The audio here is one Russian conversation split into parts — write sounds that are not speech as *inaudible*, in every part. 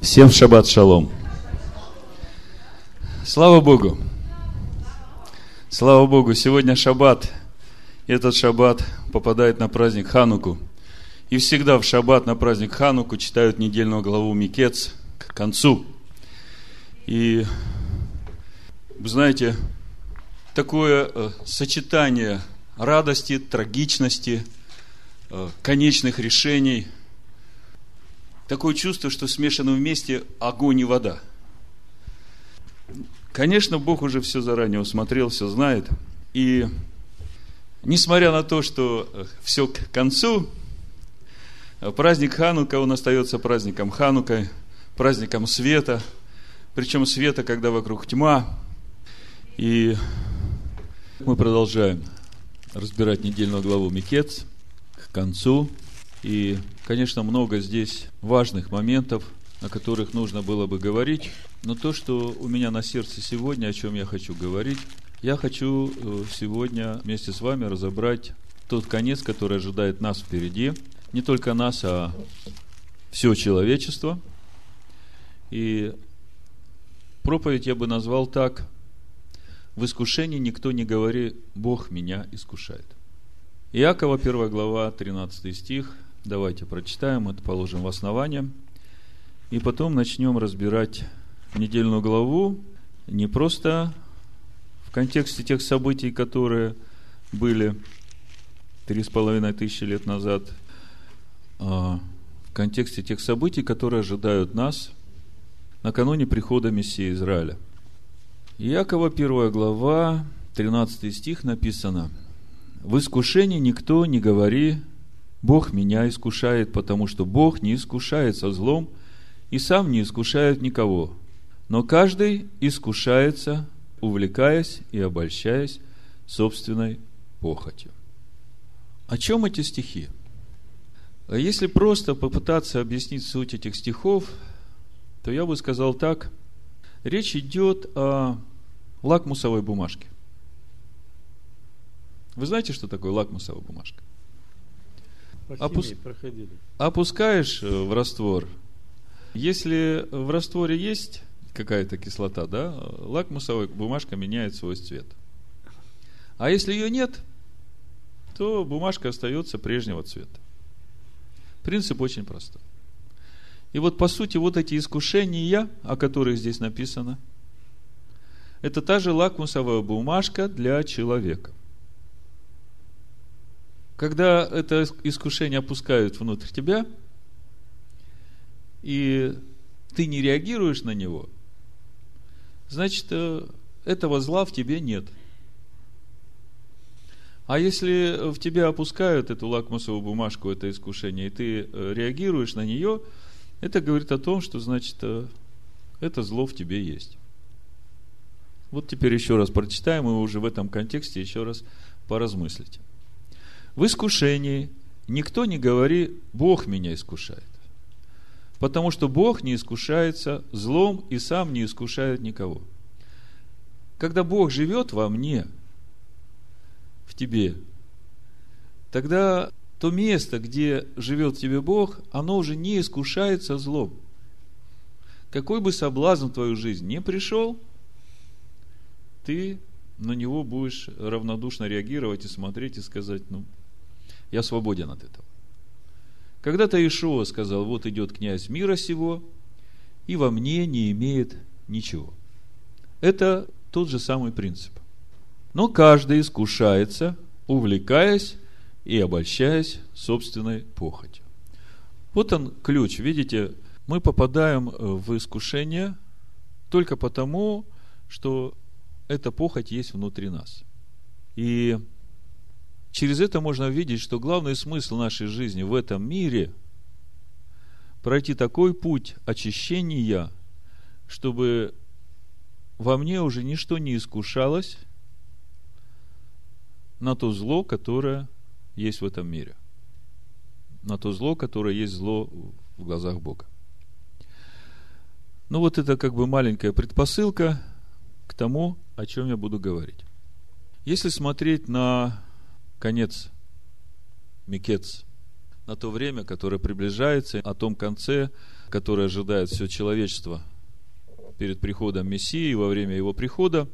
Всем шаббат шалом. Слава Богу. Слава Богу, сегодня шаббат. Этот шаббат попадает на праздник Хануку. И всегда в шаббат на праздник Хануку читают недельную главу Микец к концу. И знаете, такое э, сочетание радости, трагичности, э, конечных решений – такое чувство, что смешано вместе огонь и вода. Конечно, Бог уже все заранее усмотрел, все знает. И несмотря на то, что э, все к концу, э, праздник Ханука, он остается праздником Ханука, праздником света, причем света, когда вокруг тьма. И мы продолжаем разбирать недельную главу Микец к концу. И, конечно, много здесь важных моментов, о которых нужно было бы говорить. Но то, что у меня на сердце сегодня, о чем я хочу говорить, я хочу э, сегодня вместе с вами разобрать тот конец, который ожидает нас впереди. Не только нас, а все человечество. И проповедь я бы назвал так. В искушении никто не говори, Бог меня искушает. Иакова, 1 глава, 13 стих – Давайте прочитаем, это положим в основание. И потом начнем разбирать недельную главу не просто в контексте тех событий, которые были три с половиной тысячи лет назад, а в контексте тех событий, которые ожидают нас накануне прихода Мессии Израиля. Иакова, первая глава, 13 стих написано. «В искушении никто не говори, Бог меня искушает, потому что Бог не искушает со злом и сам не искушает никого. Но каждый искушается, увлекаясь и обольщаясь собственной похотью. О чем эти стихи? Если просто попытаться объяснить суть этих стихов, то я бы сказал так. Речь идет о лакмусовой бумажке. Вы знаете, что такое лакмусовая бумажка? Опус... Опускаешь э, в раствор. Если в растворе есть какая-то кислота, да, лакмусовая бумажка меняет свой цвет. А если ее нет, то бумажка остается прежнего цвета. Принцип очень простой. И вот по сути вот эти искушения, о которых здесь написано, это та же лакмусовая бумажка для человека – когда это искушение опускают внутрь тебя, и ты не реагируешь на него, значит, э, этого зла в тебе нет. А если в тебя опускают эту лакмусовую бумажку, это искушение, и ты э, реагируешь на нее, это говорит о том, что, значит, э, это зло в тебе есть. Вот теперь еще раз прочитаем, и уже в этом контексте еще раз поразмыслите в искушении никто не говори, Бог меня искушает. Потому что Бог не искушается злом и сам не искушает никого. Когда Бог живет во мне, в тебе, тогда то место, где живет в тебе Бог, оно уже не искушается злом. Какой бы соблазн в твою жизнь не пришел, ты на него будешь равнодушно реагировать и смотреть и сказать, ну, я свободен от этого. Когда-то Ишуа сказал, вот идет князь мира сего, и во мне не имеет ничего. Это тот же самый принцип. Но каждый искушается, увлекаясь и обольщаясь собственной похотью. Вот он ключ. Видите, мы попадаем в искушение только потому, что эта похоть есть внутри нас. И Через это можно видеть, что главный смысл нашей жизни в этом мире – пройти такой путь очищения, чтобы во мне уже ничто не искушалось на то зло, которое есть в этом мире. На то зло, которое есть зло в глазах Бога. Ну вот это как бы маленькая предпосылка к тому, о чем я буду говорить. Если смотреть на конец, Микец, на то время, которое приближается, о том конце, который ожидает все человечество перед приходом Мессии во время его прихода,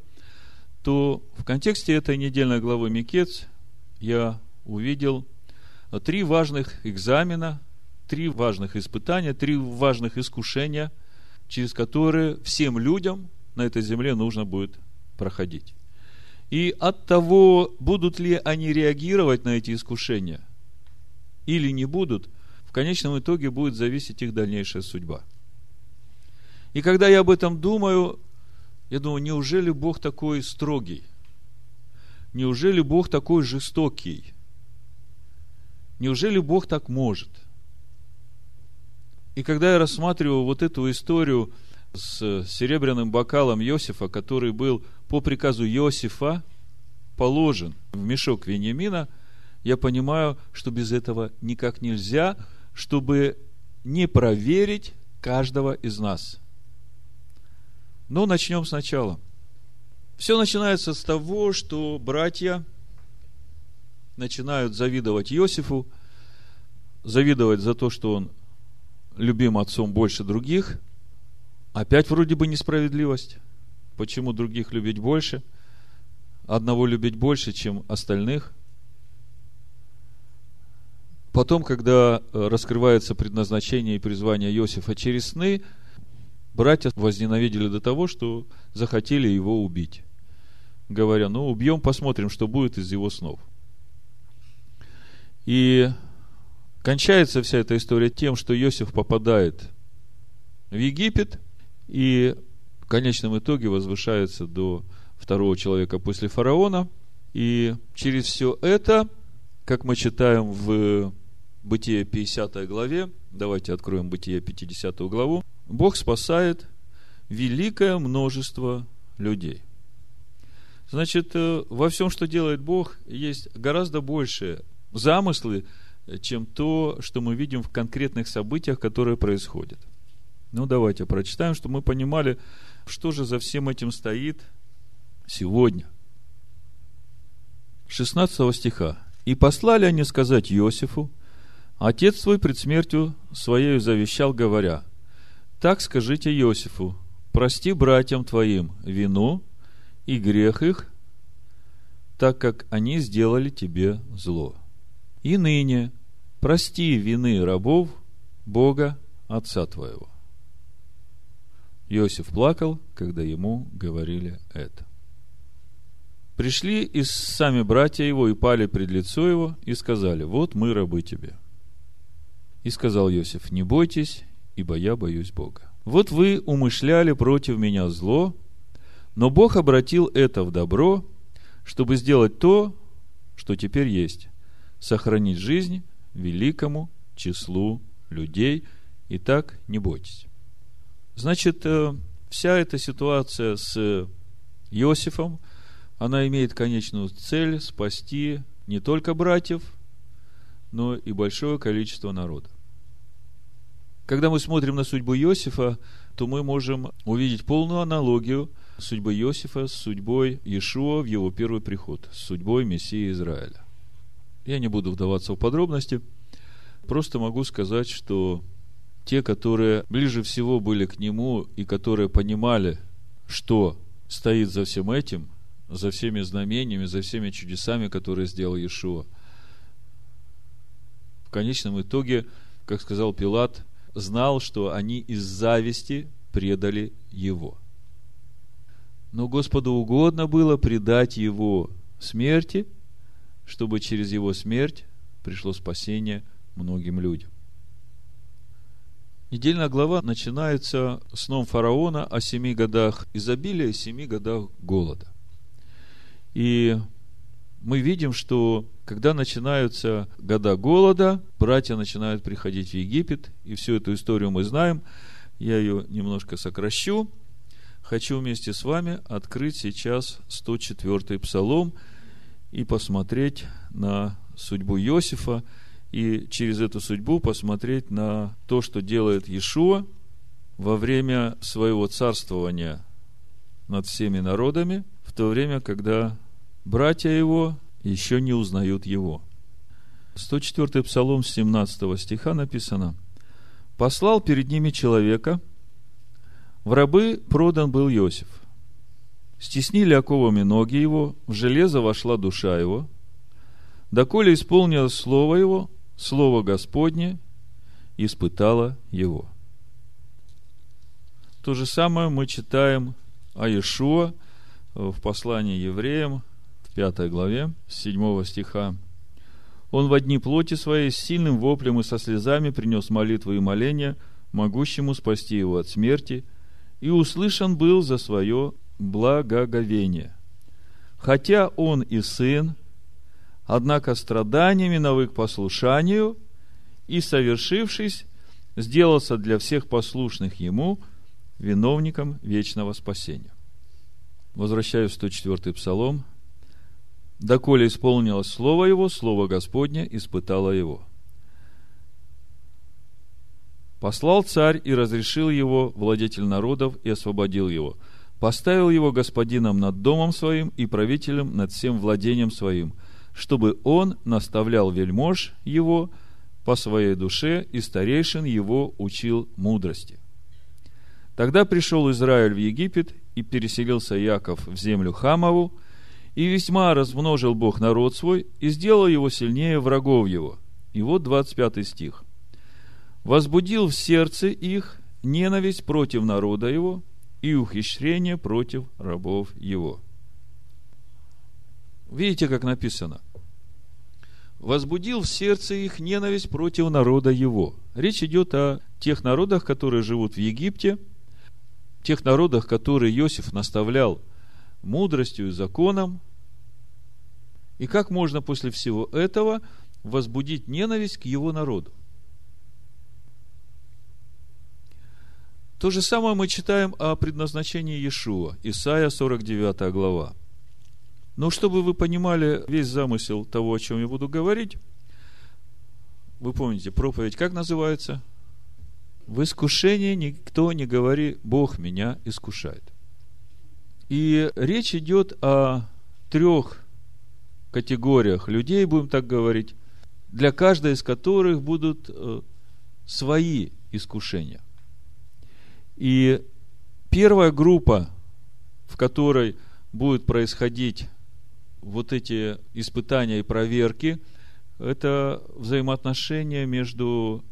то в контексте этой недельной главы Микец я увидел три важных экзамена, три важных испытания, три важных искушения, через которые всем людям на этой земле нужно будет проходить. И от того, будут ли они реагировать на эти искушения или не будут, в конечном итоге будет зависеть их дальнейшая судьба. И когда я об этом думаю, я думаю, неужели Бог такой строгий? Неужели Бог такой жестокий? Неужели Бог так может? И когда я рассматриваю вот эту историю с серебряным бокалом Иосифа, который был по приказу Иосифа положен в мешок Вениамина, я понимаю, что без этого никак нельзя, чтобы не проверить каждого из нас. Но начнем сначала. Все начинается с того, что братья начинают завидовать Иосифу, завидовать за то, что он любим отцом больше других. Опять вроде бы несправедливость. Почему других любить больше? Одного любить больше, чем остальных. Потом, когда э, раскрывается предназначение и призвание Иосифа через сны, братья возненавидели до того, что захотели его убить. Говоря, ну, убьем, посмотрим, что будет из его снов. И кончается вся эта история тем, что Иосиф попадает в Египет и конечном итоге возвышается до второго человека после фараона. И через все это, как мы читаем в Бытие 50 главе, давайте откроем Бытие 50 главу, Бог спасает великое множество людей. Значит, э, во всем, что делает Бог, есть гораздо больше замыслы, чем то, что мы видим в конкретных событиях, которые происходят. Ну, давайте прочитаем, чтобы мы понимали, что же за всем этим стоит сегодня. 16 стиха. «И послали они сказать Иосифу, отец свой пред смертью своею завещал, говоря, так скажите Иосифу, прости братьям твоим вину и грех их, так как они сделали тебе зло. И ныне прости вины рабов Бога Отца твоего. Иосиф плакал, когда ему говорили это. Пришли и сами братья его и пали пред лицо его и сказали, вот мы рабы тебе. И сказал Иосиф, не бойтесь, ибо я боюсь Бога. Вот вы умышляли против меня зло, но Бог обратил это в добро, чтобы сделать то, что теперь есть, сохранить жизнь великому числу людей. И так не бойтесь. Значит, э, вся эта ситуация с Иосифом, она имеет конечную цель спасти не только братьев, но и большое количество народа. Когда мы смотрим на судьбу Иосифа, то мы можем увидеть полную аналогию судьбы Иосифа с судьбой Иешуа в его первый приход, с судьбой Мессии Израиля. Я не буду вдаваться в подробности, просто могу сказать, что те, которые ближе всего были к нему и которые понимали, что стоит за всем этим, за всеми знамениями, за всеми чудесами, которые сделал Иешуа, в конечном итоге, как сказал Пилат, знал, что они из зависти предали его. Но Господу угодно было предать его смерти, чтобы через его смерть пришло спасение многим людям. Недельная глава начинается сном фараона о семи годах изобилия и семи годах голода. И мы видим, что когда начинаются года голода, братья начинают приходить в Египет, и всю эту историю мы знаем. Я ее немножко сокращу. Хочу вместе с вами открыть сейчас 104-й псалом и посмотреть на судьбу Иосифа, и через эту судьбу посмотреть на то, что делает Иешуа во время своего царствования над всеми народами, в то время, когда братья его еще не узнают его. 104 псалом с 17 стиха написано послал перед ними человека, в рабы продан был Иосиф. Стеснили оковами ноги его, в железо вошла душа его, доколе исполнилось слово его, слово Господне, испытало его. То же самое мы читаем о Иешуа в послании евреям, в пятой главе, с 7 стиха. Он в одни плоти своей с сильным воплем и со слезами принес молитвы и моления, могущему спасти его от смерти, и услышан был за свое благоговение. Хотя он и сын, однако страданиями навык послушанию, и, совершившись, сделался для всех послушных ему виновником вечного спасения. Возвращаюсь в 104 псалом. «Доколе исполнилось слово его, слово Господне испытало его». Послал царь и разрешил его, владетель народов, и освободил его. Поставил его господином над домом своим и правителем над всем владением своим, чтобы он наставлял вельмож его по своей душе и старейшин его учил мудрости. Тогда пришел Израиль в Египет, и переселился Яков в землю Хамову, и весьма размножил Бог народ свой, и сделал его сильнее врагов его. И вот 25 стих. «Возбудил в сердце их ненависть против народа его и ухищрение против рабов его». Видите, как написано? Возбудил в сердце их ненависть против народа его. Речь идет о тех народах, которые живут в Египте – тех народах, которые Иосиф наставлял мудростью и законом. И как можно после всего этого возбудить ненависть к его народу? То же самое мы читаем о предназначении Иешуа, Исайя 49 глава. Но чтобы вы понимали весь замысел того, о чем я буду говорить, вы помните, проповедь как называется – в искушении никто не говори, Бог меня искушает. И речь идет о трех категориях людей, будем так говорить, для каждой из которых будут э, свои искушения. И первая группа, в которой будут происходить вот эти испытания и проверки, это взаимоотношения между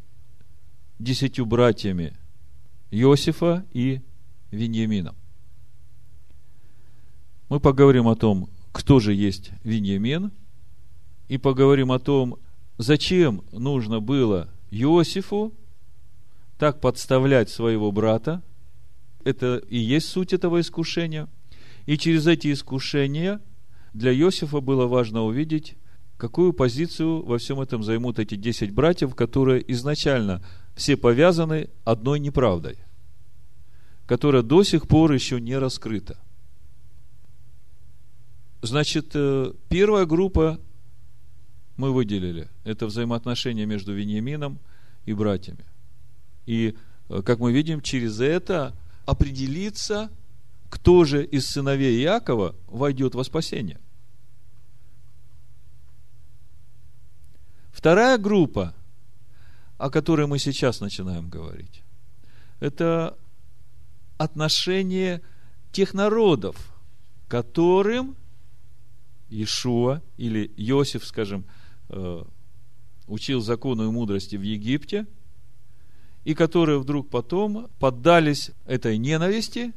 десятью братьями Иосифа и Виньямином. Мы поговорим о том, кто же есть Виньямин, и поговорим о том, зачем нужно было Иосифу так подставлять своего брата. Это и есть суть этого искушения. И через эти искушения для Иосифа было важно увидеть, какую позицию во всем этом займут эти десять братьев, которые изначально все повязаны одной неправдой, которая до сих пор еще не раскрыта. Значит, э, первая группа мы выделили. Это взаимоотношения между Вениамином и братьями. И, э, как мы видим, через это определиться, кто же из сыновей Иакова войдет во спасение. Вторая группа – о которой мы сейчас начинаем говорить. Это отношение тех народов, которым Иешуа или Иосиф, скажем, э, учил закону и мудрости в Египте, и которые вдруг потом поддались этой ненависти,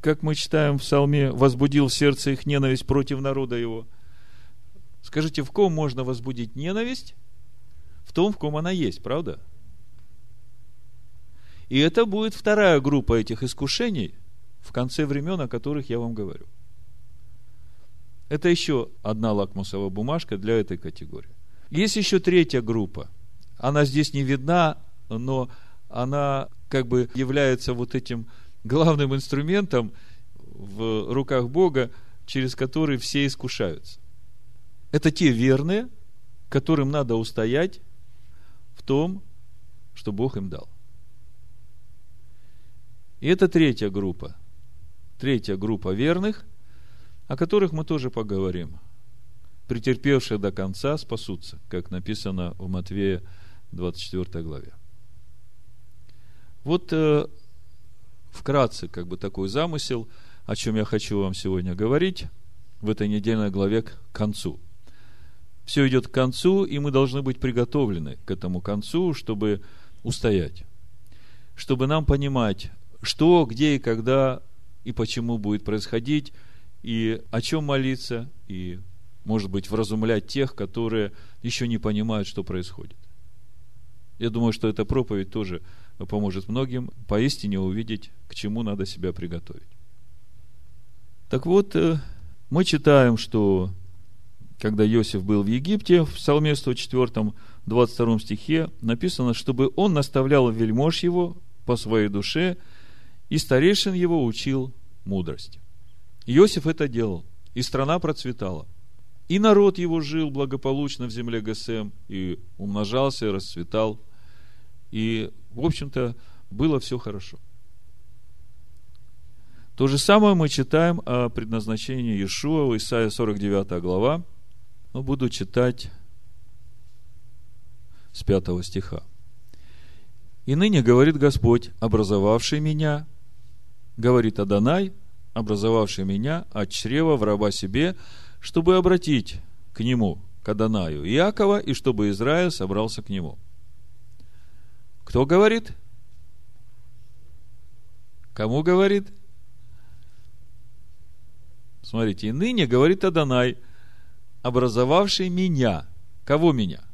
как мы читаем в Псалме, возбудил в сердце их ненависть против народа его. Скажите, в ком можно возбудить ненависть? в том, в ком она есть, правда? И это будет вторая группа этих искушений в конце времен, о которых я вам говорю. Это еще одна лакмусовая бумажка для этой категории. Есть еще третья группа. Она здесь не видна, но она как бы является вот этим главным инструментом в руках Бога, через который все искушаются. Это те верные, которым надо устоять том, что Бог им дал. И это третья группа. Третья группа верных, о которых мы тоже поговорим. Претерпевшие до конца спасутся, как написано в Матвея 24 главе. Вот э, вкратце, как бы такой замысел, о чем я хочу вам сегодня говорить в этой недельной главе к концу. Все идет к концу, и мы должны быть приготовлены к этому концу, чтобы устоять. Чтобы нам понимать, что, где и когда и почему будет происходить, и о чем молиться, и, может быть, вразумлять тех, которые еще не понимают, что происходит. Я думаю, что эта проповедь тоже поможет многим поистине увидеть, к чему надо себя приготовить. Так вот, э, мы читаем, что когда Иосиф был в Египте, в Псалме 104, 22 стихе написано, чтобы он наставлял вельмож его по своей душе, и старейшин его учил мудрости. Иосиф это делал, и страна процветала. И народ его жил благополучно в земле Гесем, и умножался, и расцветал. И, в общем-то, было все хорошо. То же самое мы читаем о предназначении Иешуа в Исаия 49 глава. Но буду читать с 5 стиха. «И ныне, говорит Господь, образовавший меня, говорит Адонай, образовавший меня от чрева в раба себе, чтобы обратить к нему, к Адонаю Иакова, и чтобы Израиль собрался к нему». Кто говорит? Кому говорит? Смотрите, и ныне говорит Адонай, образовавший меня. Кого меня?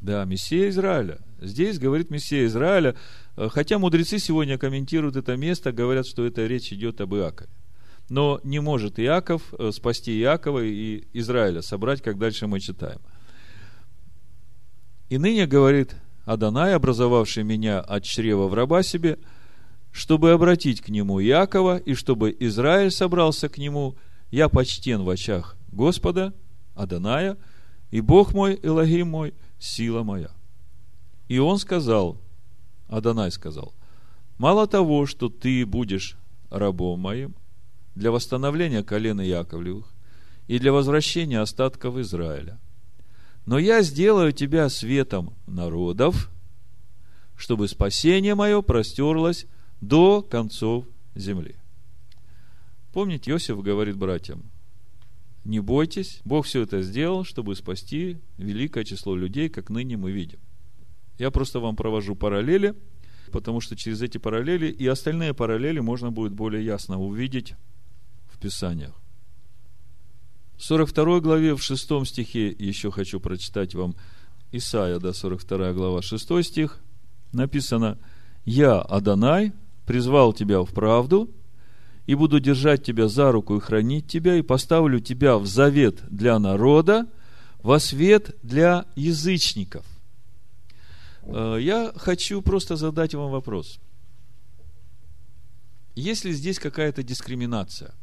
Да, Мессия Израиля. Здесь говорит Мессия Израиля, хотя мудрецы сегодня комментируют это место, говорят, что это речь идет об Иакове. Но не может Иаков э, спасти Иакова и Израиля, собрать, как дальше мы читаем. И ныне говорит Адонай, образовавший меня от чрева в раба себе, чтобы обратить к нему Иакова, и чтобы Израиль собрался к нему, я почтен в очах Господа, Адоная, и Бог мой, Элогим мой, сила моя. И он сказал, Адонай сказал, мало того, что ты будешь рабом моим для восстановления колена Яковлевых и для возвращения остатков Израиля – но я сделаю тебя светом народов, чтобы спасение мое простерлось до концов земли. Помните, Иосиф говорит братьям, не бойтесь, Бог все это сделал, чтобы спасти великое число людей, как ныне мы видим. Я просто вам провожу параллели, потому что через эти параллели и остальные параллели можно будет более ясно увидеть в Писаниях. В 42 главе, в 6 стихе, еще хочу прочитать вам Исаия, да, 42 глава, 6 стих, написано, «Я, Адонай, призвал тебя в правду, и буду держать тебя за руку и хранить тебя, и поставлю тебя в завет для народа, во свет для язычников». Э, я хочу просто задать вам вопрос. Есть ли здесь какая-то дискриминация?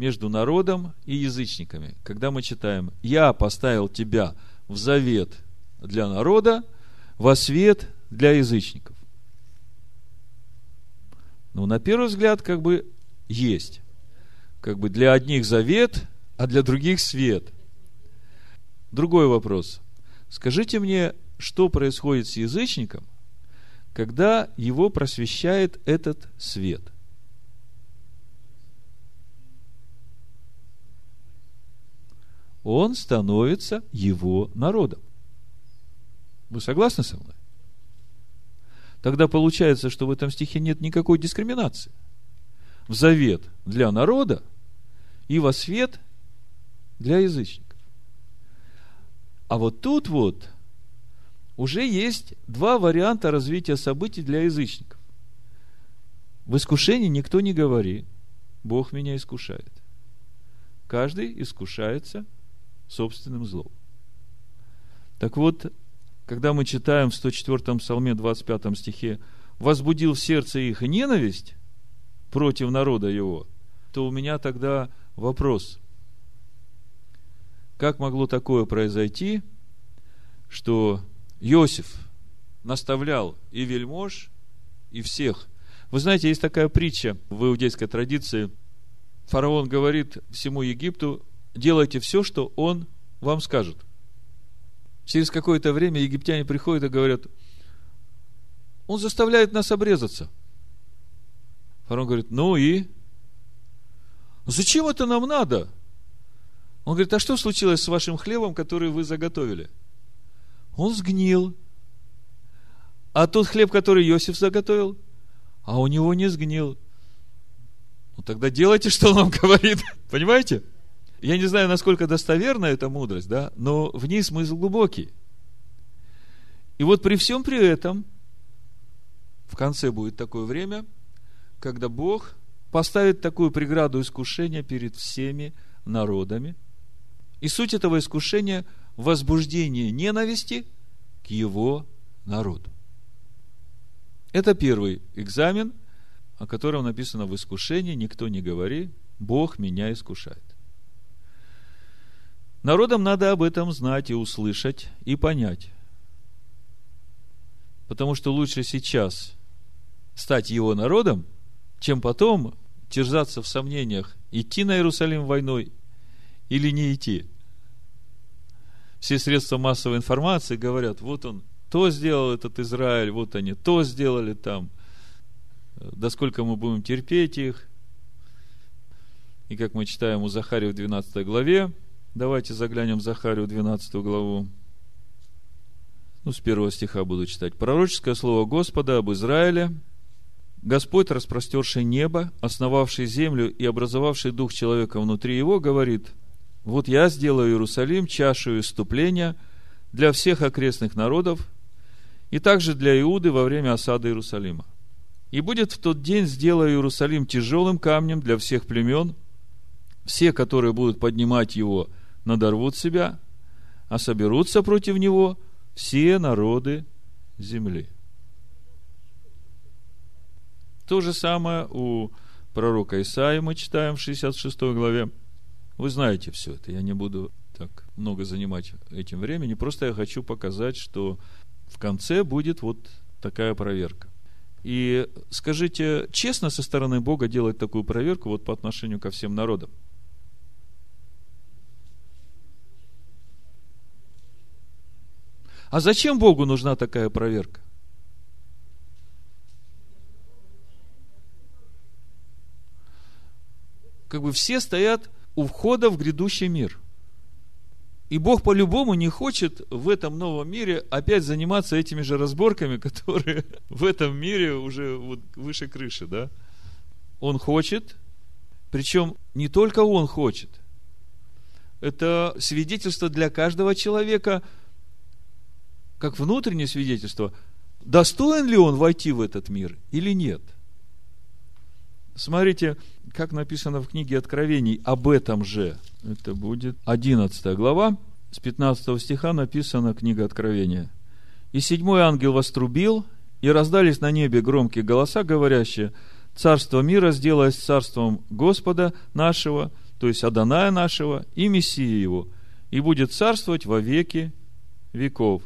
Между народом и язычниками. Когда мы читаем «Я поставил тебя в завет для народа, во свет для язычников». Ну, на первый взгляд, как бы есть. Как бы для одних завет, а для других свет. Другой вопрос. Скажите мне, что происходит с язычником, когда его просвещает этот свет – он становится его народом. Вы согласны со мной? Тогда получается, что в этом стихе нет никакой дискриминации. В завет для народа и во свет для язычников. А вот тут вот уже есть два варианта развития событий для язычников. В искушении никто не говорит, Бог меня искушает. Каждый искушается собственным злом. Так вот, когда мы читаем в 104 псалме 25 стихе «возбудил в сердце их ненависть против народа его», то у меня тогда вопрос. Как могло такое произойти, что Иосиф наставлял и вельмож, и всех. Вы знаете, есть такая притча в иудейской традиции. Фараон говорит всему Египту, делайте все, что он вам скажет. Через какое-то время египтяне приходят и говорят, Он заставляет нас обрезаться. Фарон говорит, ну и? Зачем это нам надо? Он говорит, а что случилось с вашим хлебом, который вы заготовили? Он сгнил. А тот хлеб, который Иосиф заготовил, а у него не сгнил. Ну тогда делайте, что он вам говорит. *laughs* Понимаете? Я не знаю, насколько достоверна эта мудрость, да, но в ней смысл глубокий. И вот при всем при этом, в конце будет такое время, когда Бог поставит такую преграду искушения перед всеми народами. И суть этого искушения – возбуждение ненависти к его народу. Это первый экзамен, о котором написано в искушении «Никто не говори, Бог меня искушает». Народам надо об этом знать и услышать, и понять. Потому что лучше сейчас стать его народом, чем потом терзаться в сомнениях, идти на Иерусалим войной или не идти. Все средства массовой информации говорят, вот он то сделал этот Израиль, вот они то сделали там. До сколько мы будем терпеть их? И как мы читаем у Захария в 12 главе, давайте заглянем в Захарию 12 главу. Ну, с первого стиха буду читать. Пророческое слово Господа об Израиле. Господь, распростерший небо, основавший землю и образовавший дух человека внутри его, говорит, вот я сделаю Иерусалим чашу иступления для всех окрестных народов, и также для Иуды во время осады Иерусалима. И будет в тот день сделаю Иерусалим тяжелым камнем для всех племен. Все, которые будут поднимать его, надорвут себя, а соберутся против него все народы земли. То же самое у пророка Исаия мы читаем в 66 главе. Вы знаете все это, я не буду так много занимать этим времени, просто я хочу показать, что в конце будет вот такая проверка. И скажите, честно со стороны Бога делать такую проверку вот по отношению ко всем народам? А зачем Богу нужна такая проверка? Как бы все стоят у входа в грядущий мир – и Бог по-любому не хочет в этом новом мире опять заниматься этими же разборками, которые *laughs* в этом мире уже вот выше крыши, да? Он хочет, причем не только он хочет. Это свидетельство для каждого человека, как внутреннее свидетельство, достоин ли он войти в этот мир или нет. Смотрите, как написано в книге Откровений об этом же – это будет 11 глава, с 15 стиха написана книга Откровения. «И седьмой ангел вострубил, и раздались на небе громкие голоса, говорящие, «Царство мира сделалось царством Господа нашего, то есть Аданая нашего, и Мессии его, и будет царствовать во веки веков».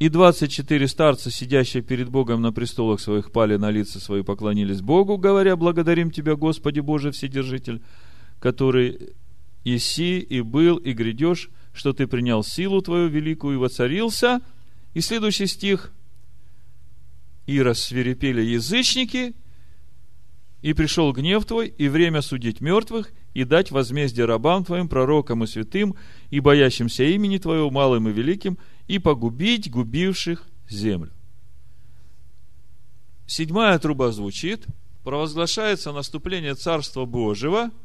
И двадцать четыре старца, сидящие перед Богом на престолах своих, пали на лица свои, поклонились Богу, говоря, «Благодарим Тебя, Господи Боже Вседержитель, который Иси и был, и грядешь, что ты принял силу твою великую и воцарился. И следующий стих. И рассверепели язычники, и пришел гнев твой, и время судить мертвых, и дать возмездие рабам твоим, пророкам и святым, и боящимся имени твоего, малым и великим, и погубить губивших землю. Седьмая труба звучит, провозглашается наступление Царства Божьего –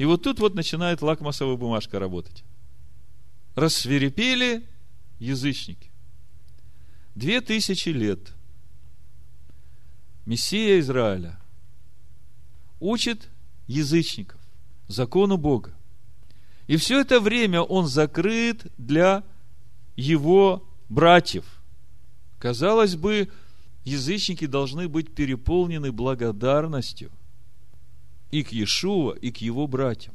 и вот тут вот начинает лакмусовая бумажка работать. Рассверепели язычники. Две тысячи лет Мессия Израиля учит язычников закону Бога. И все это время он закрыт для его братьев. Казалось бы, язычники должны быть переполнены благодарностью и к Иешуа, и к его братьям.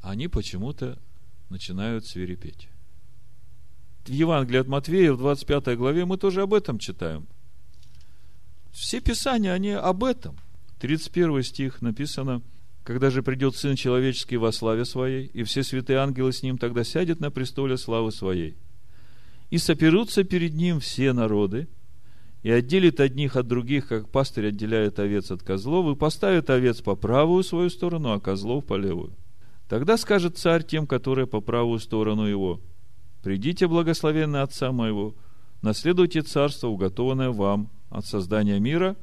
Они почему-то начинают свирепеть. В Евангелии от Матвея, в 25 главе, мы тоже об этом читаем. Все Писания, они об этом. 31 стих написано, «Когда же придет Сын Человеческий во славе Своей, и все святые ангелы с Ним, тогда сядет на престоле славы Своей. И соперутся перед Ним все народы, и отделит одних от других, как пастырь отделяет овец от козлов, и поставит овец по правую свою сторону, а козлов по левую. Тогда скажет царь тем, которые по правую сторону его, «Придите, благословенный Отца моего, наследуйте царство, уготованное вам от создания мира,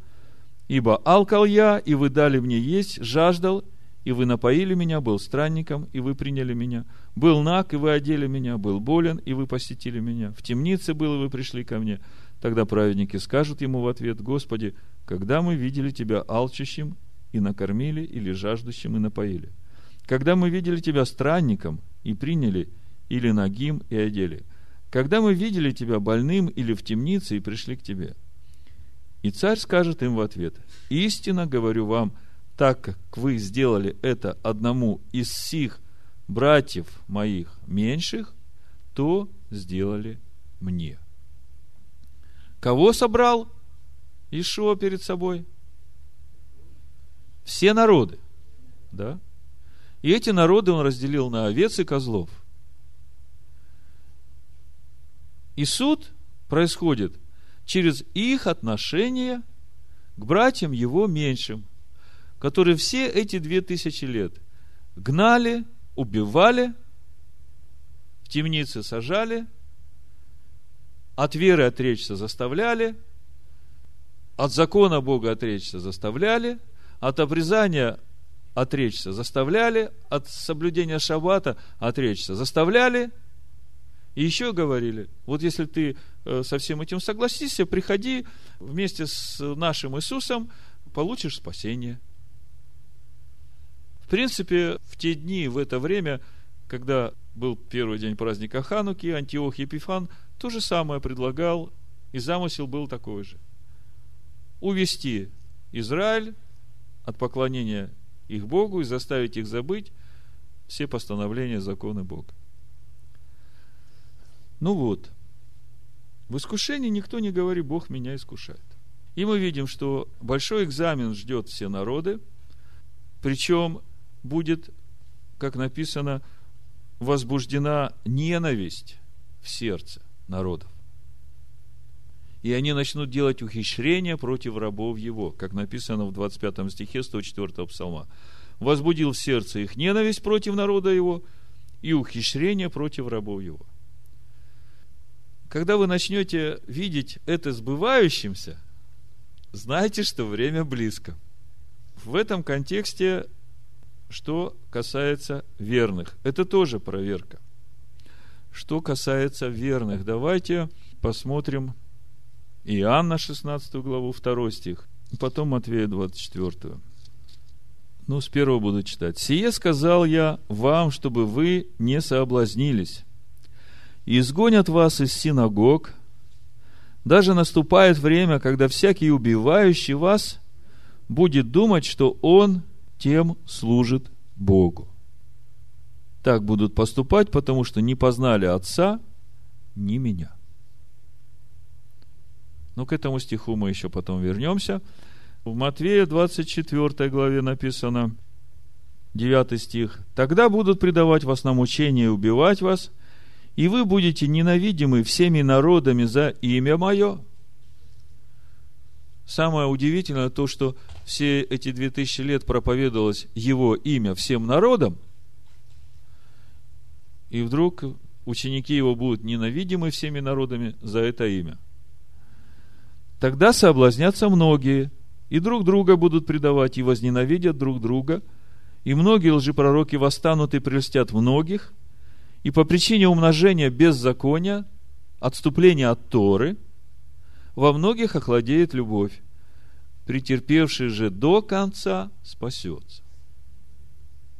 ибо алкал я, и вы дали мне есть, жаждал, и вы напоили меня, был странником, и вы приняли меня, был наг, и вы одели меня, был болен, и вы посетили меня, в темнице был, и вы пришли ко мне. Тогда праведники скажут ему в ответ, Господи, когда мы видели Тебя алчущим и накормили, или жаждущим и напоили? Когда мы видели Тебя странником и приняли, или нагим и одели? Когда мы видели Тебя больным или в темнице и пришли к Тебе? И царь скажет им в ответ, истинно говорю вам, так как вы сделали это одному из сих братьев моих меньших, то сделали мне. Кого собрал Ишуа перед собой? Все народы. Да? И эти народы он разделил на овец и козлов. И суд происходит через их отношение к братьям его меньшим – которые все эти две тысячи лет гнали, убивали, в темнице сажали, от веры отречься заставляли, от закона Бога отречься заставляли, от обрезания отречься заставляли, от соблюдения шаббата отречься заставляли, и еще говорили, вот если ты э, со всем этим согласишься, приходи вместе с нашим Иисусом, получишь спасение – в принципе, в те дни, в это время, когда был первый день праздника Хануки, Антиох Епифан то же самое предлагал, и замысел был такой же. Увести Израиль от поклонения их Богу и заставить их забыть все постановления законы Бога. Ну вот, в искушении никто не говорит, Бог меня искушает. И мы видим, что большой экзамен ждет все народы, причем будет, как написано, возбуждена ненависть в сердце народов. И они начнут делать ухищрения против рабов его, как написано в 25 стихе 104 псалма. Возбудил в сердце их ненависть против народа его и ухищрение против рабов его. Когда вы начнете видеть это сбывающимся, знайте, что время близко. В этом контексте что касается верных, это тоже проверка. Что касается верных, давайте посмотрим Иоанна 16 главу, 2 стих, потом Матвея 24. Ну, с первого буду читать. «Сие сказал я вам, чтобы вы не соблазнились. изгонят вас из синагог. Даже наступает время, когда всякий убивающий вас будет думать, что он тем служит Богу. Так будут поступать, потому что не познали Отца, ни меня. Но к этому стиху мы еще потом вернемся. В Матвея 24 главе написано, 9 стих, «Тогда будут предавать вас на мучение и убивать вас, и вы будете ненавидимы всеми народами за имя Мое». Самое удивительное то, что все эти две тысячи лет проповедовалось его имя всем народам, и вдруг ученики его будут ненавидимы всеми народами за это имя. Тогда соблазнятся многие, и друг друга будут предавать, и возненавидят друг друга, и многие лжепророки восстанут и прельстят многих, и по причине умножения беззакония, отступления от Торы, во многих охладеет любовь претерпевший же до конца спасется.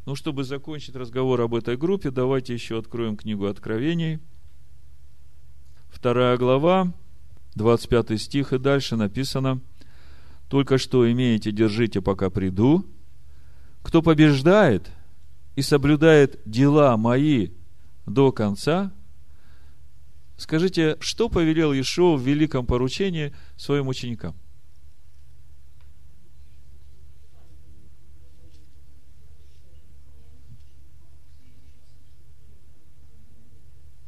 Ну, чтобы закончить разговор об этой группе, давайте еще откроем книгу Откровений. Вторая глава, 25 стих и дальше написано, «Только что имеете, держите, пока приду. Кто побеждает и соблюдает дела мои до конца, скажите, что повелел Ишо в великом поручении своим ученикам?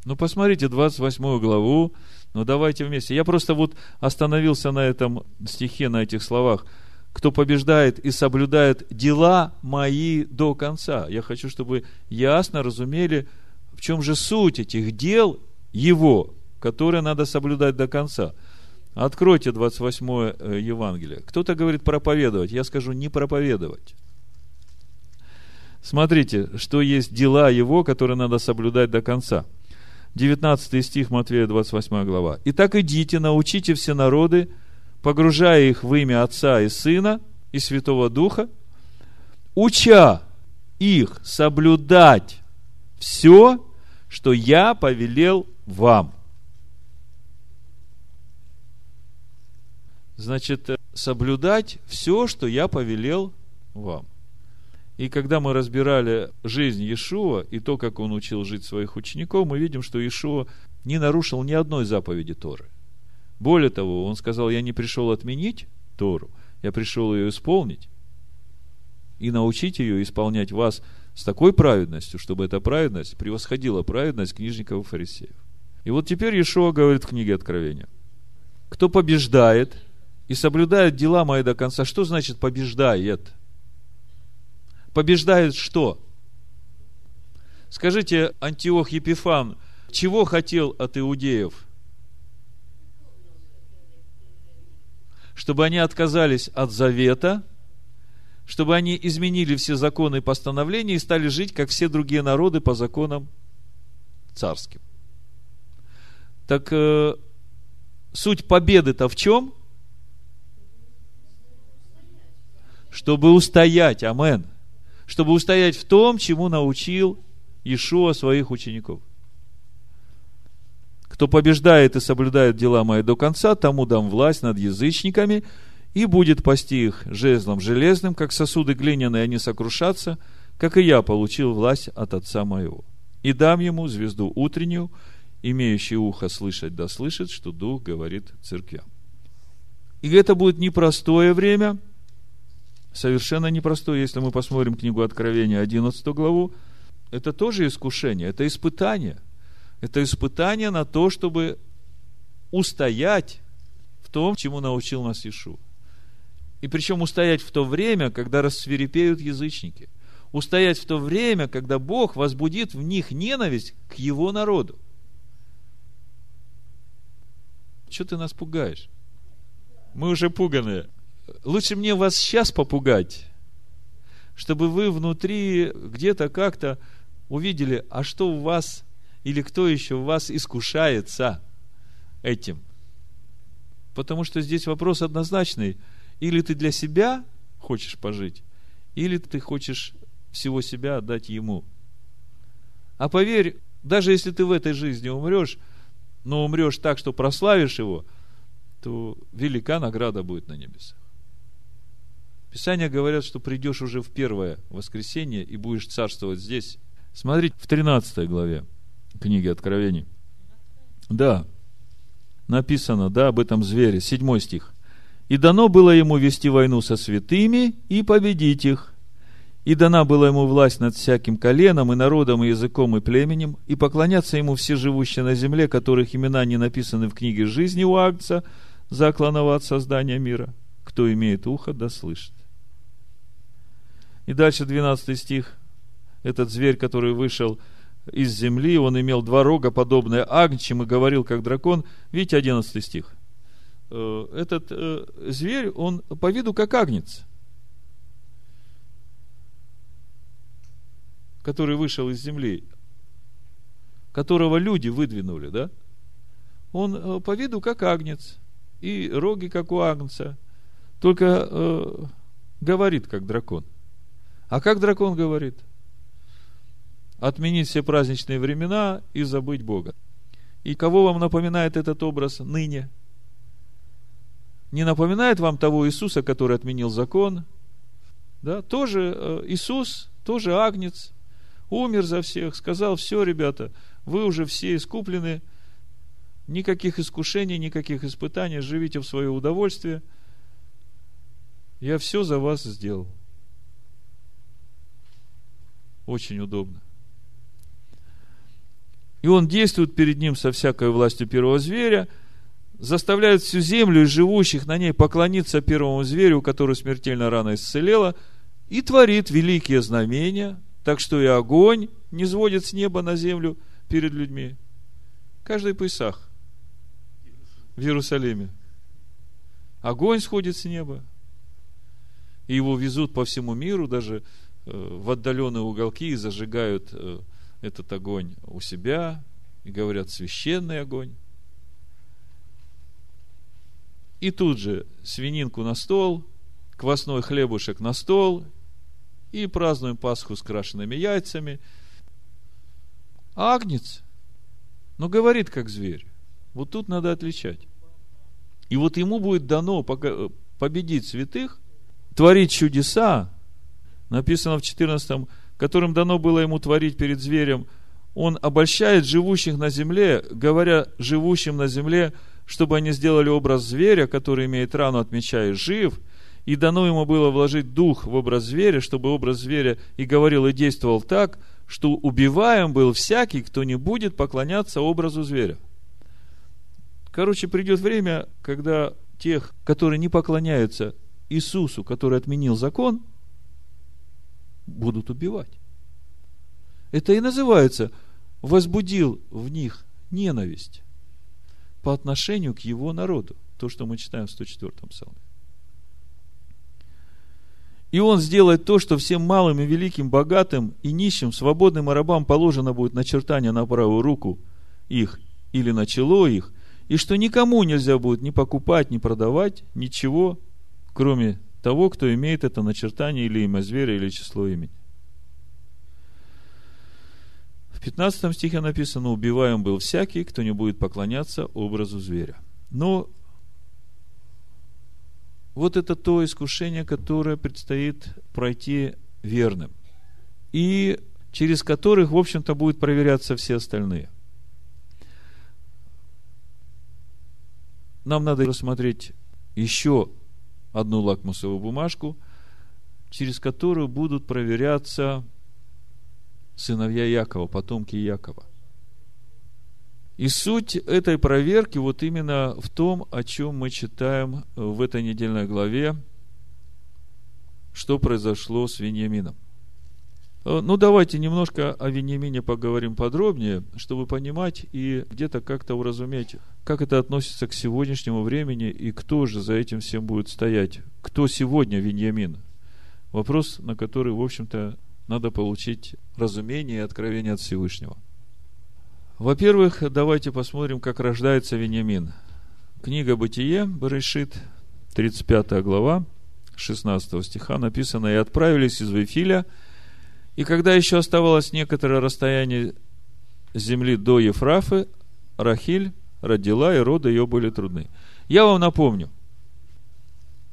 Ну, посмотрите 28 главу, ну, давайте вместе. Я просто вот остановился на этом стихе, на этих словах. Кто побеждает и соблюдает дела мои до конца. Я хочу, чтобы ясно разумели, в чем же суть этих дел его, которые надо соблюдать до конца. Откройте 28 э, Евангелие. Кто-то говорит проповедовать. Я скажу не проповедовать. Смотрите, что есть дела его, которые надо соблюдать до конца. 19 стих Матвея, 28 глава. «Итак, идите, научите все народы, погружая их в имя Отца и Сына и Святого Духа, уча их соблюдать все, что я повелел вам». Значит, соблюдать все, что я повелел вам. И когда мы разбирали жизнь Иешуа и то, как он учил жить своих учеников, мы видим, что Иешуа не нарушил ни одной заповеди Торы. Более того, он сказал, я не пришел отменить Тору, я пришел ее исполнить и научить ее исполнять вас с такой праведностью, чтобы эта праведность превосходила праведность книжников и фарисеев. И вот теперь Иешуа говорит в книге Откровения. Кто побеждает и соблюдает дела мои до конца, что значит побеждает? побеждает что? Скажите, Антиох Епифан, чего хотел от иудеев? Чтобы они отказались от завета, чтобы они изменили все законы и постановления и стали жить, как все другие народы, по законам царским. Так э, суть победы-то в чем? Чтобы устоять, амен чтобы устоять в том, чему научил Иешуа своих учеников. Кто побеждает и соблюдает дела мои до конца, тому дам власть над язычниками, и будет пасти их жезлом железным, как сосуды глиняные, они сокрушатся, как и я получил власть от Отца моего. И дам ему звезду утреннюю, имеющий ухо слышать да слышит, что Дух говорит церквям. И это будет непростое время – совершенно непростой, если мы посмотрим книгу Откровения, 11 главу, это тоже искушение, это испытание. Это испытание на то, чтобы устоять в том, чему научил нас Ишу. И причем устоять в то время, когда рассверепеют язычники. Устоять в то время, когда Бог возбудит в них ненависть к Его народу. Что ты нас пугаешь? Мы уже пуганые лучше мне вас сейчас попугать, чтобы вы внутри где-то как-то увидели, а что у вас или кто еще у вас искушается этим. Потому что здесь вопрос однозначный. Или ты для себя хочешь пожить, или ты хочешь всего себя отдать Ему. А поверь, даже если ты в этой жизни умрешь, но умрешь так, что прославишь Его, то велика награда будет на небесах. Писания говорят, что придешь уже в первое воскресенье и будешь царствовать здесь. Смотрите в 13 главе книги Откровений. Да, написано, да, об этом звере, седьмой стих. «И дано было ему вести войну со святыми и победить их. И дана была ему власть над всяким коленом, и народом, и языком, и племенем, и поклоняться ему все живущие на земле, которых имена не написаны в книге жизни у Агца, закланного от создания мира. Кто имеет ухо, да слышит». И дальше 12 стих. Этот зверь, который вышел из земли, он имел два рога, подобные агнчим, и говорил, как дракон. Видите, 11 стих. Э, этот э, зверь, он по виду как агнец, который вышел из земли, которого люди выдвинули, да? Он э, по виду как агнец, и роги как у агнца, только э, говорит как дракон. А как дракон говорит? Отменить все праздничные времена и забыть Бога. И кого вам напоминает этот образ ныне? Не напоминает вам того Иисуса, который отменил закон? Да, тоже э, Иисус, тоже Агнец, умер за всех, сказал, все, ребята, вы уже все искуплены, никаких искушений, никаких испытаний, живите в свое удовольствие. Я все за вас сделал. Очень удобно. И он действует перед ним со всякой властью первого зверя, заставляет всю землю и живущих на ней поклониться первому зверю, который смертельно рано исцелела, и творит великие знамения, так что и огонь не сводит с неба на землю перед людьми. Каждый Песах в Иерусалиме. Огонь сходит с неба, и его везут по всему миру, даже э, в отдаленные уголки, и зажигают э, этот огонь у себя, и говорят священный огонь. И тут же свининку на стол, квасной хлебушек на стол, и празднуем Пасху с крашенными яйцами. Агнец, но говорит как зверь. Вот тут надо отличать. И вот ему будет дано победить святых, творить чудеса, написано в 14 которым дано было ему творить перед зверем, он обольщает живущих на земле, говоря живущим на земле, чтобы они сделали образ зверя, который имеет рану, отмечая жив, и дано ему было вложить дух в образ зверя, чтобы образ зверя и говорил, и действовал так, что убиваем был всякий, кто не будет поклоняться образу зверя. Короче, придет время, когда тех, которые не поклоняются Иисусу, который отменил закон, будут убивать. Это и называется возбудил в них ненависть по отношению к его народу. То, что мы читаем в 104-м псалме. И он сделает то, что всем малым и великим, богатым и нищим, свободным и рабам положено будет начертание на правую руку их или на чело их, и что никому нельзя будет ни покупать, ни продавать ничего, кроме того, кто имеет это начертание или имя зверя, или число имени. В 15 стихе написано, убиваем был всякий, кто не будет поклоняться образу зверя. Но вот это то искушение, которое предстоит пройти верным. И через которых, в общем-то, будут проверяться все остальные. Нам надо рассмотреть еще одну лакмусовую бумажку, через которую будут проверяться сыновья Якова, потомки Якова. И суть этой проверки вот именно в том, о чем мы читаем в этой недельной главе, что произошло с Вениамином. Э, ну, давайте немножко о Вениамине поговорим подробнее, чтобы понимать и где-то как-то уразуметь, как это относится к сегодняшнему времени и кто же за этим всем будет стоять. Кто сегодня Вениамин? Вопрос, на который, в общем-то, надо получить разумение и откровение от Всевышнего. Во-первых, давайте посмотрим, как рождается Вениамин. Книга Бытие, Барышит, 35 глава, 16 стиха написано, «И отправились из Вифиля, и когда еще оставалось некоторое расстояние земли до Ефрафы, Рахиль родила, и роды ее были трудны». Я вам напомню,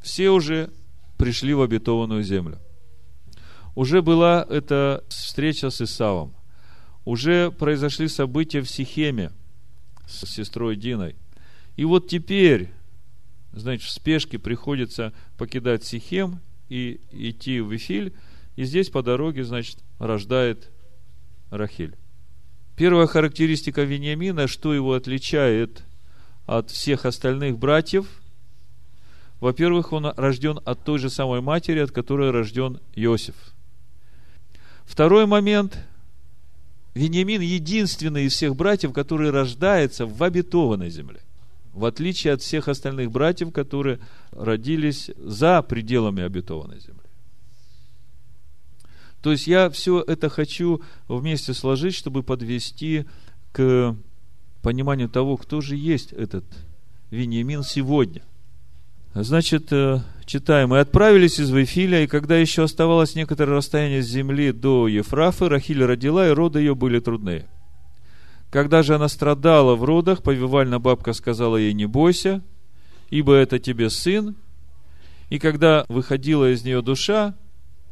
все уже пришли в обетованную землю. Уже была эта встреча с Исавом – уже произошли события в Сихеме с сестрой Диной. И вот теперь, значит, в спешке приходится покидать Сихем и идти в Вифиль, и здесь по дороге, значит, рождает Рахиль. Первая характеристика Вениамина, что его отличает от всех остальных братьев, во-первых, он рожден от той же самой матери, от которой рожден Иосиф. Второй момент – Вениамин единственный из всех братьев, который рождается в обетованной земле. В отличие от всех остальных братьев, которые родились за пределами обетованной земли. То есть я все это хочу вместе сложить, чтобы подвести к пониманию того, кто же есть этот Вениамин сегодня. Значит, э, читаем. «И отправились из Вифиля, и когда еще оставалось некоторое расстояние с земли до Ефрафы, Рахиль родила, и роды ее были трудные. Когда же она страдала в родах, повивальна бабка сказала ей, не бойся, ибо это тебе сын. И когда выходила из нее душа,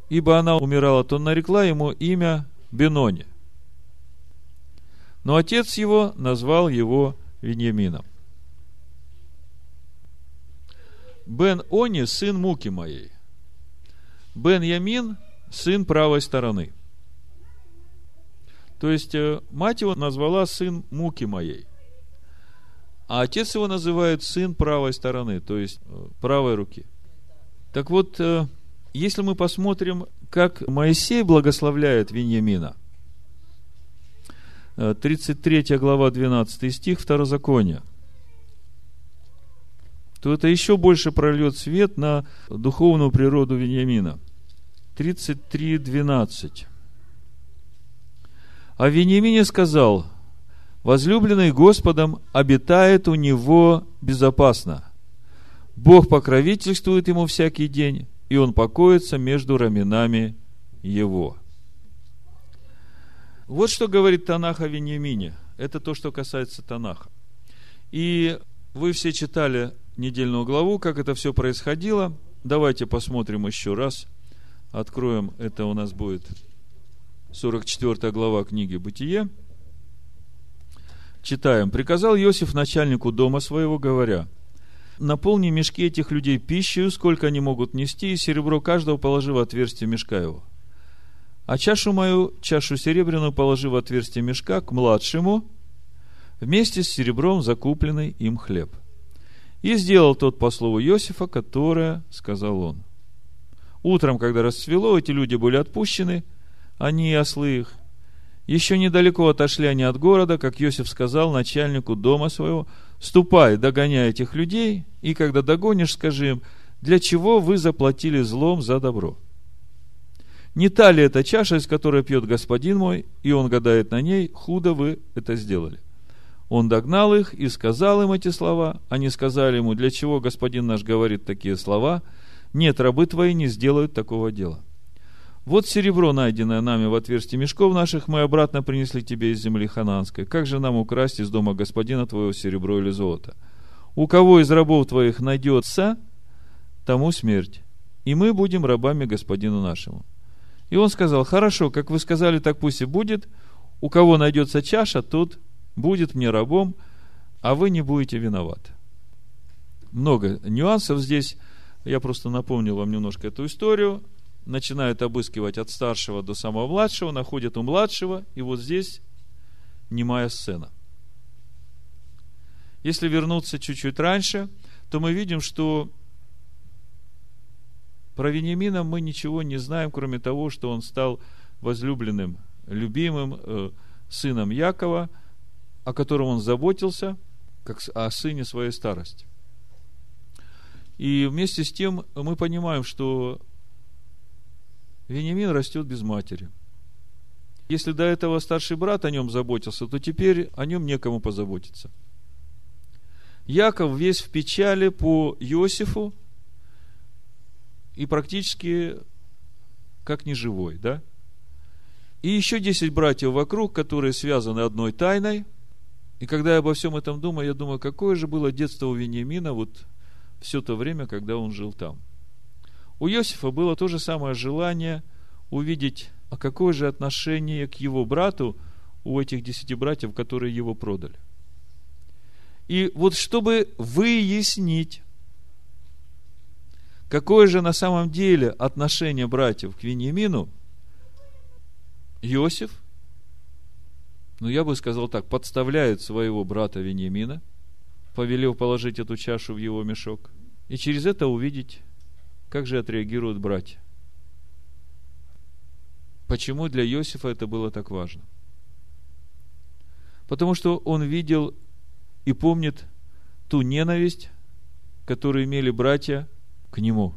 ибо она умирала, то нарекла ему имя Бенони. Но отец его назвал его Вениамином. Бен Они – сын муки моей. Бен Ямин – сын правой стороны. То есть, э, мать его назвала сын муки моей. А отец его называет сын правой стороны, то есть э, правой руки. Так вот, э, если мы посмотрим, как Моисей благословляет Вениамина, 33 глава, 12 стих, Второзакония, то это еще больше прольет свет на духовную природу Вениамина. 33, 12. А Вениамине сказал, возлюбленный Господом обитает у него безопасно. Бог покровительствует ему всякий день, и он покоится между раменами его. Вот что говорит Танах о Вениамине. Это то, что касается Танаха. И вы все читали недельную главу, как это все происходило. Давайте посмотрим еще раз. Откроем, это у нас будет 44 глава книги «Бытие». Читаем. «Приказал Иосиф начальнику дома своего, говоря, наполни мешки этих людей пищей, сколько они могут нести, и серебро каждого положи в отверстие мешка его. А чашу мою, чашу серебряную положи в отверстие мешка к младшему, вместе с серебром закупленный им хлеб. И сделал тот по слову Иосифа, которое сказал он. Утром, когда расцвело, эти люди были отпущены – они и ослы их. Еще недалеко отошли они от города, как Иосиф сказал начальнику дома своего, «Ступай, догоняй этих людей, и когда догонишь, скажи им, для чего вы заплатили злом за добро? Не та ли это чаша, из которой пьет господин мой, и он гадает на ней, худо вы это сделали?» Он догнал их и сказал им эти слова. Они сказали ему, для чего господин наш говорит такие слова? Нет, рабы твои не сделают такого дела. Вот серебро, найденное нами в отверстии мешков наших, мы обратно принесли тебе из земли хананской. Как же нам украсть из дома господина твоего серебро или золото? У кого из рабов твоих найдется, тому смерть. И мы будем рабами господину нашему. И он сказал, хорошо, как вы сказали, так пусть и будет. У кого найдется чаша, тот будет мне рабом, а вы не будете виноваты. Много нюансов здесь. Я просто напомнил вам немножко эту историю начинают обыскивать от старшего до самого младшего, находят у младшего, и вот здесь немая сцена. Если вернуться чуть-чуть раньше, то мы видим, что про Вениамина мы ничего не знаем, кроме того, что он стал возлюбленным, любимым э, сыном Якова, о котором он заботился, как о сыне своей старости. И вместе с тем мы понимаем, что Вениамин растет без матери. Если до этого старший брат о нем заботился, то теперь о нем некому позаботиться. Яков весь в печали по Иосифу и практически как неживой, да? И еще десять братьев вокруг, которые связаны одной тайной. И когда я обо всем этом думаю, я думаю, какое же было детство у Вениамина вот все то время, когда он жил там – у Иосифа было то же самое желание увидеть, а какое же отношение к его брату у этих десяти братьев, которые его продали. И вот чтобы выяснить, какое же на самом деле отношение братьев к Вениамину, Иосиф, ну я бы сказал так, подставляет своего брата Вениамина, повелев положить эту чашу в его мешок, и через это увидеть как же отреагируют братья? Почему для Иосифа это было так важно? Потому что он видел и помнит ту ненависть, которую имели братья к нему.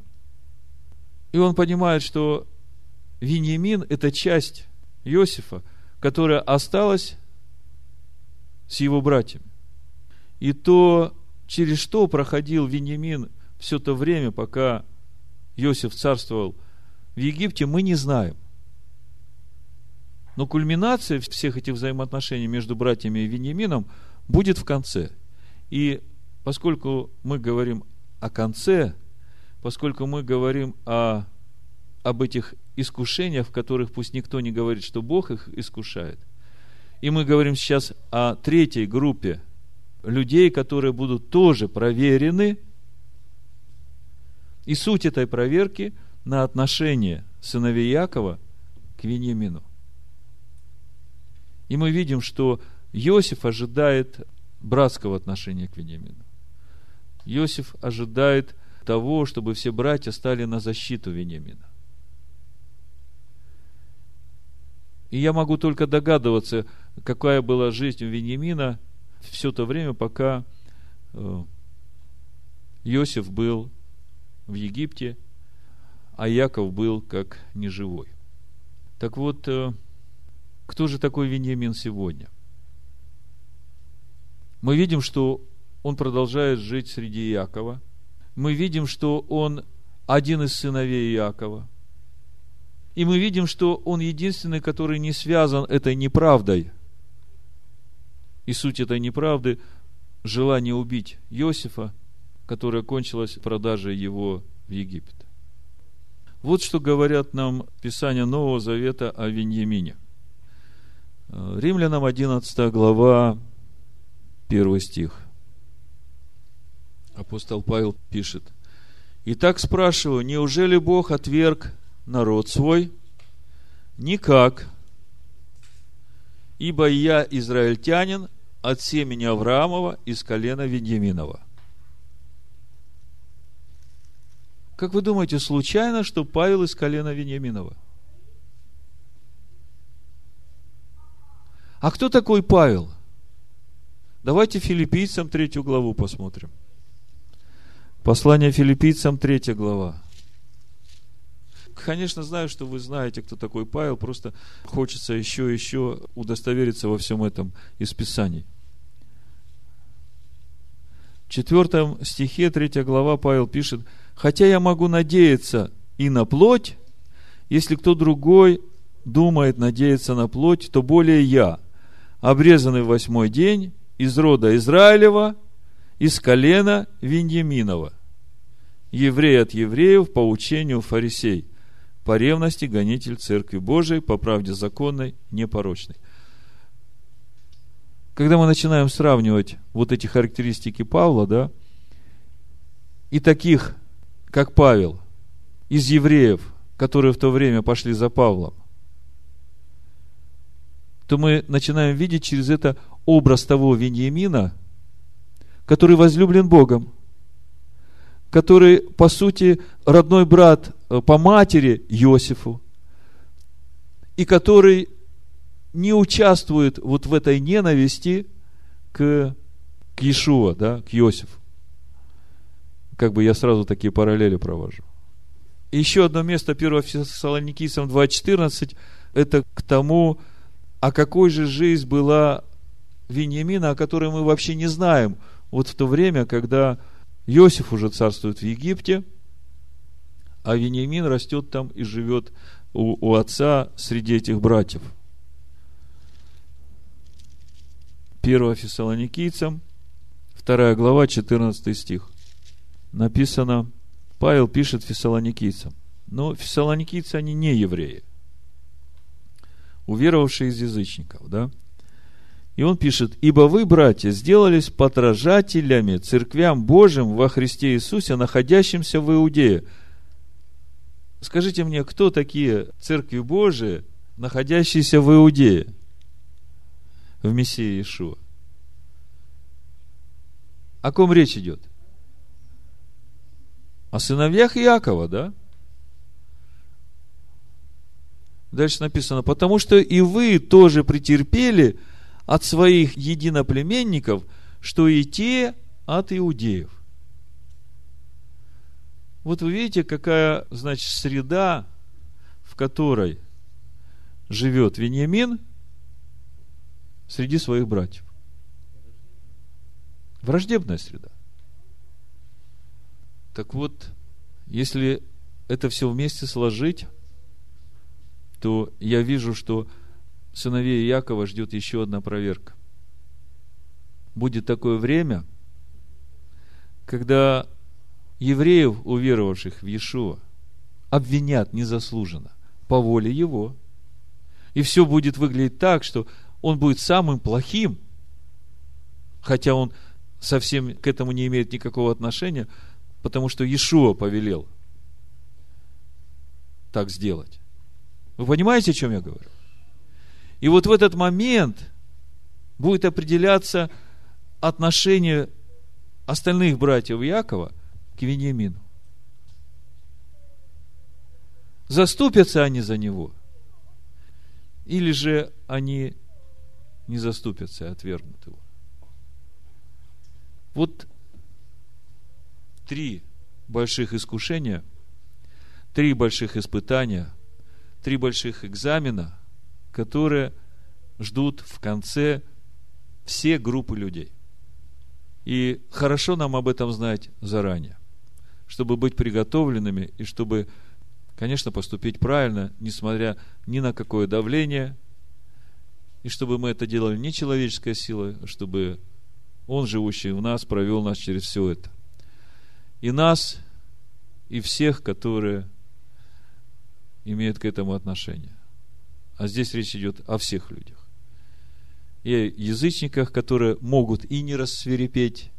И он понимает, что Вениамин – это часть Иосифа, которая осталась с его братьями. И то, через что проходил Вениамин все то время, пока Иосиф царствовал в Египте, мы не знаем. Но кульминация всех этих взаимоотношений между братьями и Вениамином будет в конце. И поскольку мы говорим о конце, поскольку мы говорим о, об этих искушениях, в которых пусть никто не говорит, что Бог их искушает, и мы говорим сейчас о третьей группе людей, которые будут тоже проверены – и суть этой проверки на отношение сыновей Якова к Вениамину. И мы видим, что Иосиф ожидает братского отношения к Вениамину. Иосиф ожидает того, чтобы все братья стали на защиту Вениамина. И я могу только догадываться, какая была жизнь у Вениамина все то время, пока э, Иосиф был в Египте, а Яков был как неживой. Так вот, э, кто же такой Вениамин сегодня? Мы видим, что он продолжает жить среди Иакова. Мы видим, что он один из сыновей Иакова. И мы видим, что он единственный, который не связан этой неправдой. И суть этой неправды – желание убить Иосифа, которое кончилось продажей его в Египет. Вот что говорят нам Писания Нового Завета о Веньямине. Римлянам 11 глава, 1 стих. Апостол Павел пишет. Итак, спрашиваю, неужели Бог отверг народ свой? Никак. Ибо я израильтянин от семени Авраамова из колена Веньяминова. Как вы думаете, случайно, что Павел из колена Веньяминова? А кто такой Павел? Давайте филиппийцам третью главу посмотрим. Послание филиппийцам, третья глава. Конечно, знаю, что вы знаете, кто такой Павел, просто хочется еще и еще удостовериться во всем этом из Писаний. В четвертом стихе, третья глава, Павел пишет, «Хотя я могу надеяться и на плоть, если кто другой думает надеяться на плоть, то более я, обрезанный в восьмой день, из рода Израилева, из колена Виньяминова, еврей от евреев по учению фарисей, по ревности гонитель Церкви Божией, по правде законной, непорочной. Когда мы начинаем сравнивать вот эти характеристики Павла, да, и таких, как Павел, из евреев, которые в то время пошли за Павлом, то мы начинаем видеть через это образ того Вениамина, который возлюблен Богом, который, по сути, родной брат по матери Иосифу, и который не участвует вот в этой ненависти к, к Иешуа, да, к Иосифу. Как бы я сразу такие параллели провожу. Еще одно место 1 Фессалоникийцам 2.14 это к тому, а какой же жизнь была Вениамина, о которой мы вообще не знаем, вот в то время, когда Иосиф уже царствует в Египте, а Вениамин растет там и живет у, у отца среди этих братьев. 1 Фессалоникийцам, 2 глава, 14 стих. Написано, Павел пишет фессалоникийцам, но фессалоникийцы, они не евреи, уверовавшие из язычников, да? И он пишет, «Ибо вы, братья, сделались подражателями церквям Божьим во Христе Иисусе, находящимся в Иудее». Скажите мне, кто такие церкви Божии, находящиеся в Иудее, в Мессии Иешуа? О ком речь идет? О сыновьях Иакова, да? Дальше написано, потому что и вы тоже претерпели – от своих единоплеменников, что и те от иудеев. Вот вы видите, какая, значит, среда, в которой живет Вениамин среди своих братьев. Враждебная среда. Так вот, если это все вместе сложить, то я вижу, что сыновей Якова ждет еще одна проверка. Будет такое время, когда евреев, уверовавших в Иешуа, обвинят незаслуженно по воле его. И все будет выглядеть так, что он будет самым плохим, хотя он совсем к этому не имеет никакого отношения, потому что Иешуа повелел так сделать. Вы понимаете, о чем я говорю? И вот в этот момент будет определяться отношение остальных братьев Якова к Вениамину. Заступятся они за него, или же они не заступятся и отвергнут его. Вот три больших искушения, три больших испытания, три больших экзамена, которые ждут в конце все группы людей. И хорошо нам об этом знать заранее, чтобы быть приготовленными и чтобы, конечно, поступить правильно, несмотря ни на какое давление, и чтобы мы это делали не человеческой силой, а чтобы Он, живущий в нас, провел нас через все это. И нас, и всех, которые имеют к этому отношение. А здесь речь идет о всех людях и о язычниках, которые могут и не рассверепеть,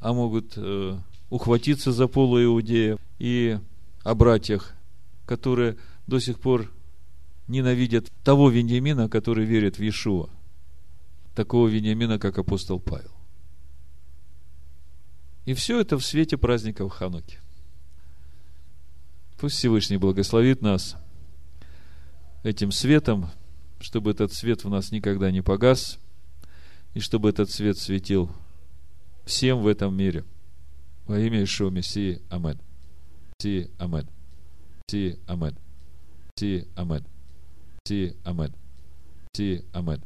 а могут э, ухватиться за полу иудеев, и о братьях, которые до сих пор ненавидят того Вениамина, который верит в Иешуа, такого Вениамина, как апостол Павел. И все это в свете праздников Хануки. Пусть Всевышний благословит нас этим светом, чтобы этот свет в нас никогда не погас, и чтобы этот свет светил всем в этом мире. Во имя Ишуа Мессии. Амин. Мессии. Амин. Мессии. Амин. Мессии. Амин. Мессии. Амин. Мессии. Амин.